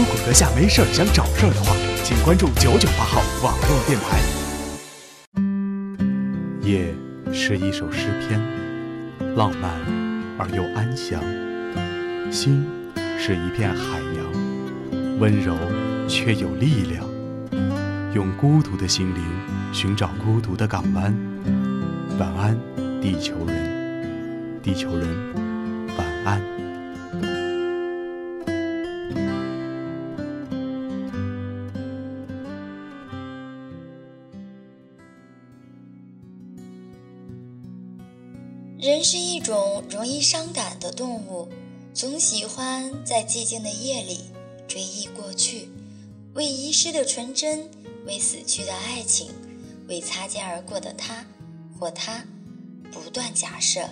如果阁下没事儿想找事儿的话，请关注九九八号网络电台。夜是一首诗篇，浪漫而又安详；心是一片海洋，温柔却有力量。用孤独的心灵寻找孤独的港湾。晚安，地球人，地球人，晚安。人是一种容易伤感的动物，总喜欢在寂静的夜里追忆过去，为遗失的纯真，为死去的爱情，为擦肩而过的他或她，不断假设：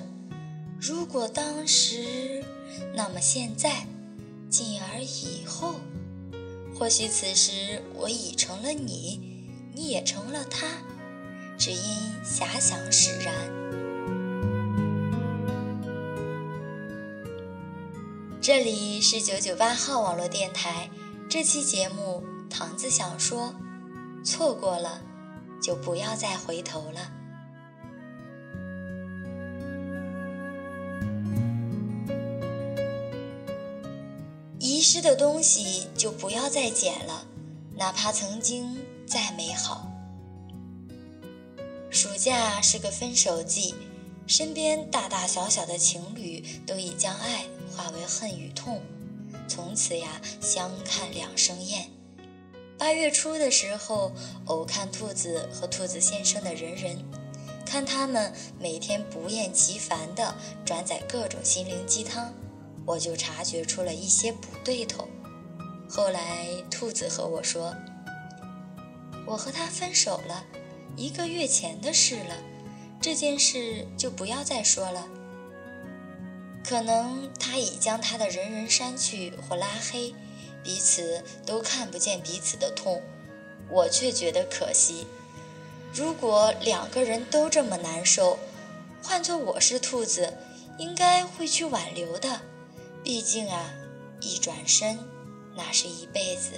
如果当时，那么现在，进而以后，或许此时我已成了你，你也成了他，只因遐想使然。这里是九九八号网络电台，这期节目唐子想说，错过了就不要再回头了。遗失的东西就不要再捡了，哪怕曾经再美好。暑假是个分手季，身边大大小小的情侣都已将爱。化为恨与痛，从此呀，相看两生厌。八月初的时候，偶看兔子和兔子先生的人人，看他们每天不厌其烦地转载各种心灵鸡汤，我就察觉出了一些不对头。后来，兔子和我说：“我和他分手了，一个月前的事了，这件事就不要再说了。”可能他已将他的人人删去或拉黑，彼此都看不见彼此的痛，我却觉得可惜。如果两个人都这么难受，换做我是兔子，应该会去挽留的。毕竟啊，一转身，那是一辈子。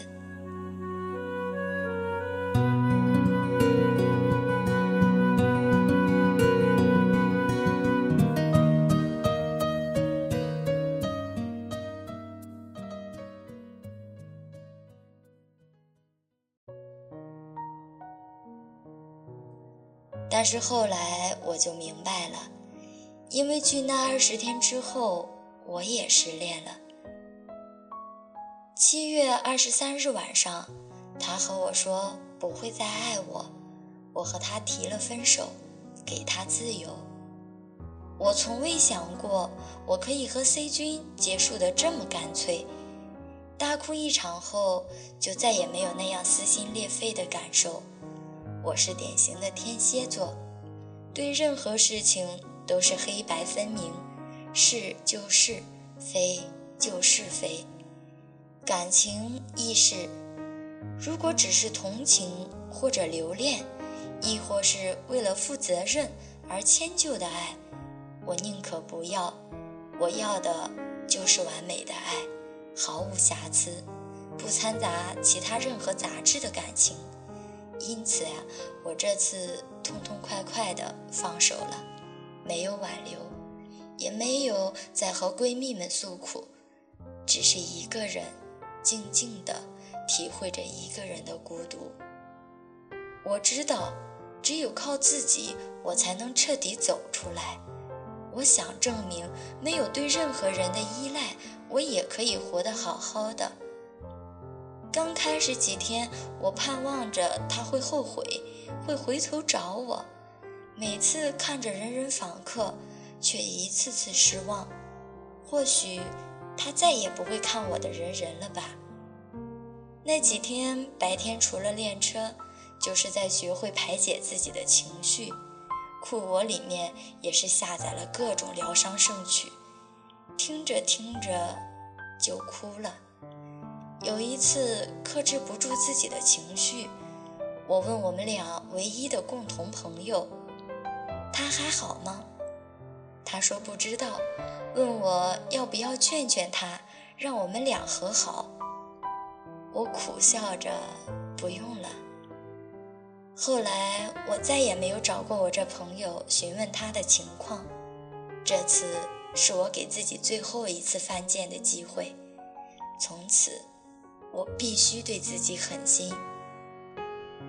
但是后来我就明白了，因为距那二十天之后，我也失恋了。七月二十三日晚上，他和我说不会再爱我，我和他提了分手，给他自由。我从未想过我可以和 C 君结束的这么干脆，大哭一场后，就再也没有那样撕心裂肺的感受。我是典型的天蝎座，对任何事情都是黑白分明，是就是，非就是非。感情亦是，如果只是同情或者留恋，亦或是为了负责任而迁就的爱，我宁可不要。我要的就是完美的爱，毫无瑕疵，不掺杂其他任何杂质的感情。因此呀，我这次痛痛快快的放手了，没有挽留，也没有再和闺蜜们诉苦，只是一个人静静的体会着一个人的孤独。我知道，只有靠自己，我才能彻底走出来。我想证明，没有对任何人的依赖，我也可以活得好好的。刚开始几天，我盼望着他会后悔，会回头找我。每次看着人人访客，却一次次失望。或许他再也不会看我的人人了吧？那几天白天除了练车，就是在学会排解自己的情绪。酷我里面也是下载了各种疗伤圣曲，听着听着就哭了。有一次克制不住自己的情绪，我问我们俩唯一的共同朋友：“他还好吗？”他说不知道，问我要不要劝劝他，让我们俩和好。我苦笑着，不用了。后来我再也没有找过我这朋友询问他的情况，这次是我给自己最后一次犯贱的机会。从此，我必须对自己狠心。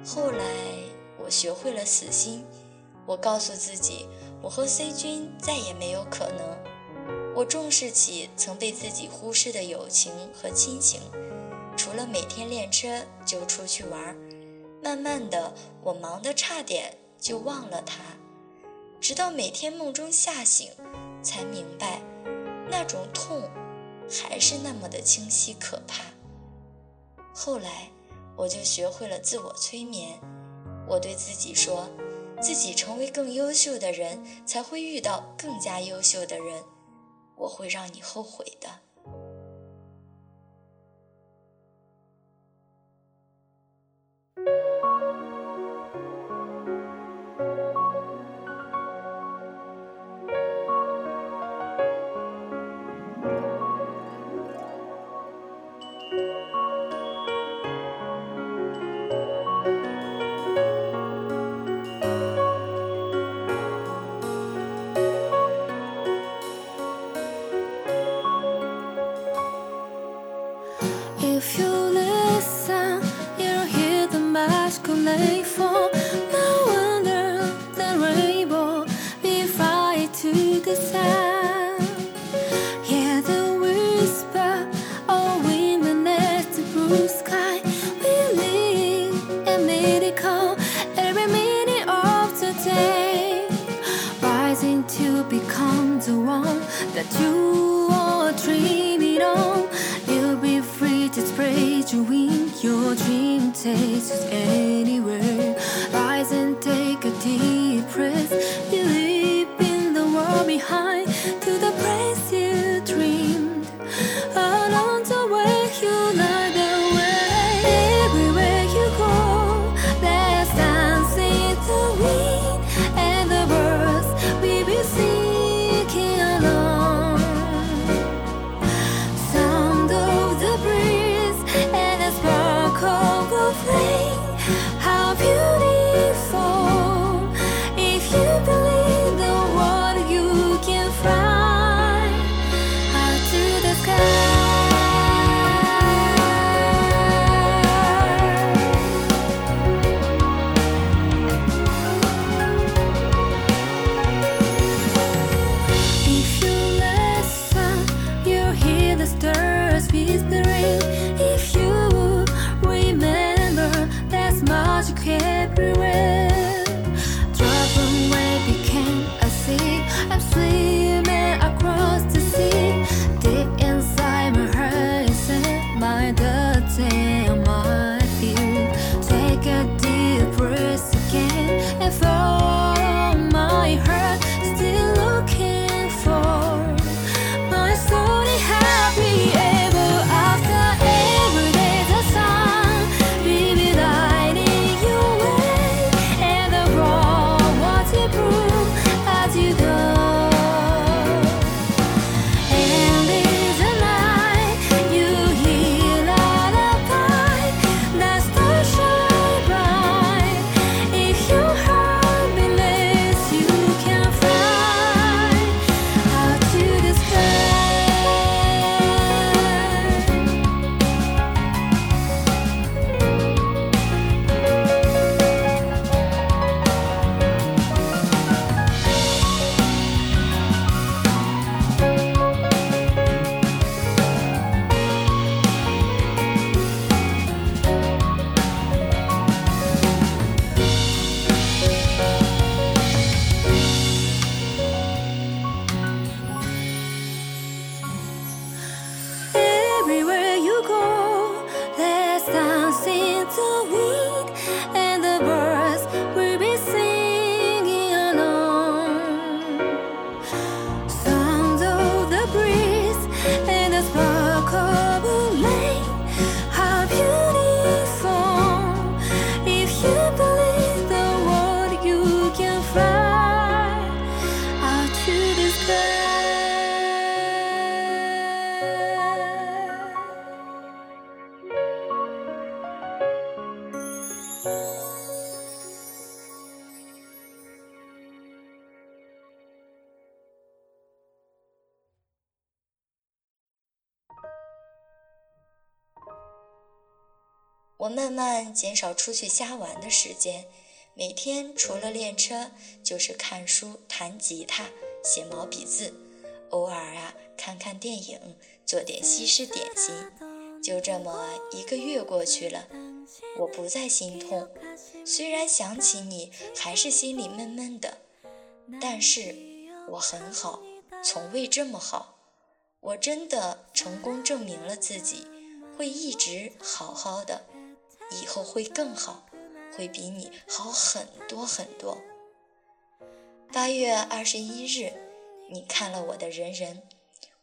后来我学会了死心，我告诉自己，我和 C 君再也没有可能。我重视起曾被自己忽视的友情和亲情。除了每天练车就出去玩，慢慢的我忙得差点就忘了他，直到每天梦中吓醒，才明白那种痛还是那么的清晰可怕。后来我就学会了自我催眠，我对自己说，自己成为更优秀的人，才会遇到更加优秀的人，我会让你后悔的。if you let This is it. 我慢慢减少出去瞎玩的时间，每天除了练车，就是看书、弹吉他、写毛笔字，偶尔啊看看电影，做点西式点心。就这么一个月过去了，我不再心痛，虽然想起你还是心里闷闷的，但是我很好，从未这么好。我真的成功证明了自己，会一直好好的，以后会更好，会比你好很多很多。八月二十一日，你看了我的人人，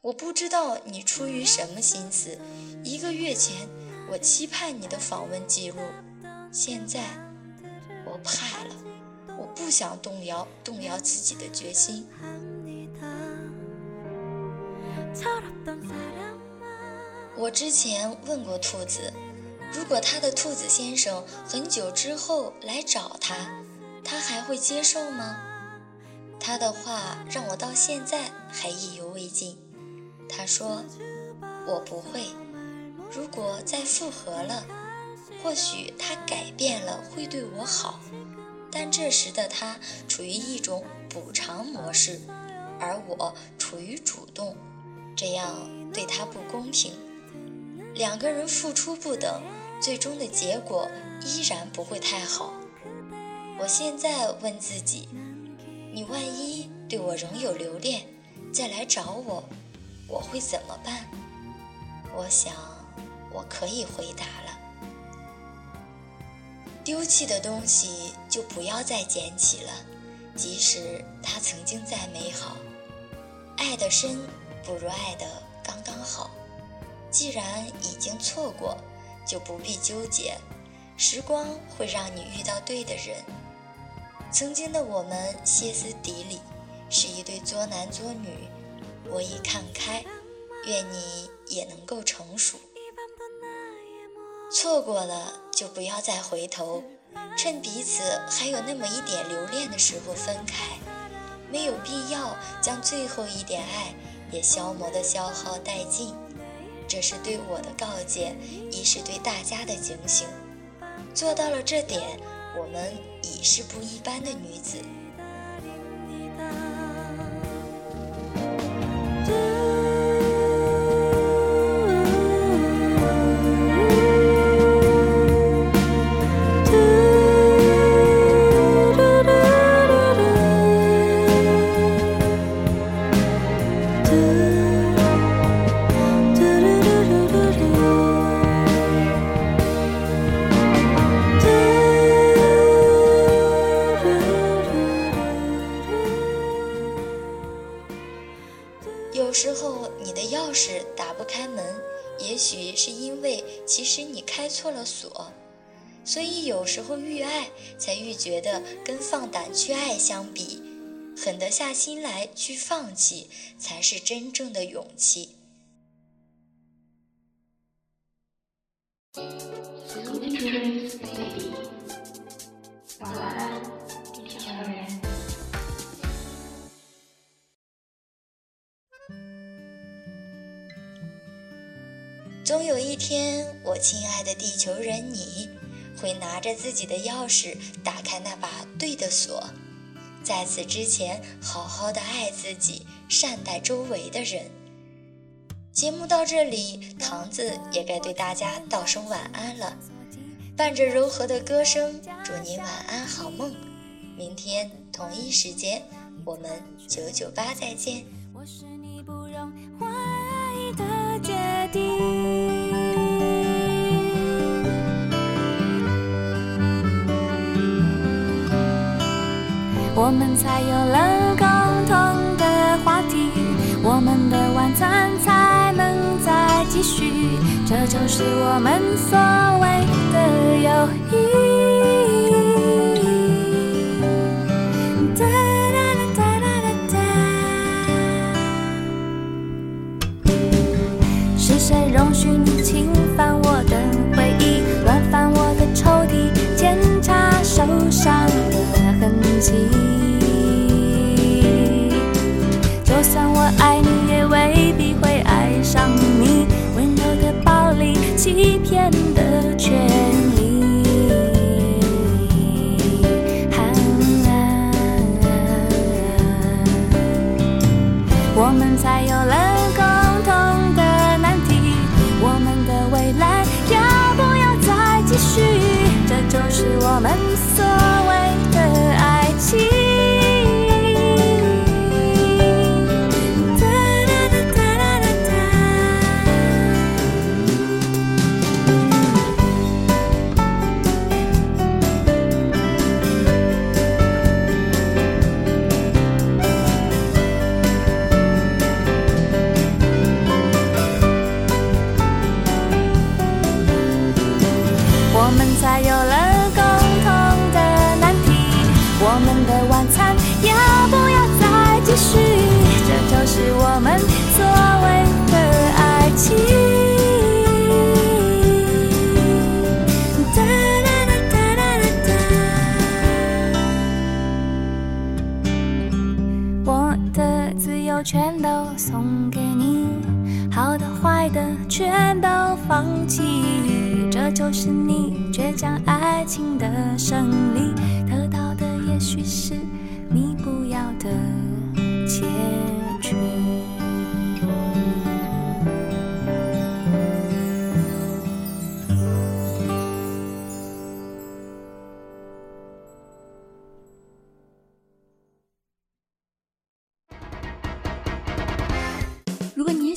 我不知道你出于什么心思。一个月前，我期盼你的访问记录，现在我怕了，我不想动摇动摇自己的决心。我之前问过兔子，如果他的兔子先生很久之后来找他，他还会接受吗？他的话让我到现在还意犹未尽。他说：“我不会。如果再复合了，或许他改变了，会对我好。但这时的他处于一种补偿模式，而我处于主动。”这样对他不公平，两个人付出不等，最终的结果依然不会太好。我现在问自己：你万一对我仍有留恋，再来找我，我会怎么办？我想我可以回答了：丢弃的东西就不要再捡起了，即使它曾经再美好，爱的深。不如爱的刚刚好。既然已经错过，就不必纠结。时光会让你遇到对的人。曾经的我们歇斯底里，是一对作男作女。我已看开，愿你也能够成熟。错过了就不要再回头，趁彼此还有那么一点留恋的时候分开。没有必要将最后一点爱。也消磨的消耗殆尽，这是对我的告诫，亦是对大家的警醒。做到了这点，我们已是不一般的女子。也许是因为，其实你开错了锁，所以有时候遇爱，才愈觉得跟放胆去爱相比，狠得下心来去放弃，才是真正的勇气。总有一天，我亲爱的地球人，你会拿着自己的钥匙打开那把对的锁。在此之前，好好的爱自己，善待周围的人。节目到这里，唐子也该对大家道声晚安了。伴着柔和的歌声，祝你晚安好梦。明天同一时间，我们九九八再见。我是你不容怀疑的决定。我们才有了共同的话题，我们的晚餐才能再继续，这就是我们所谓的友谊。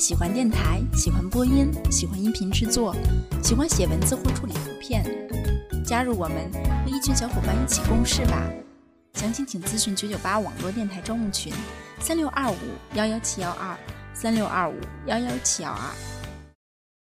喜欢电台，喜欢播音，喜欢音频制作，喜欢写文字或处理图片，加入我们，和一群小伙伴一起共事吧。详情请咨询九九八网络电台招募群：三六二五幺幺七幺二，三六二五幺幺七幺二。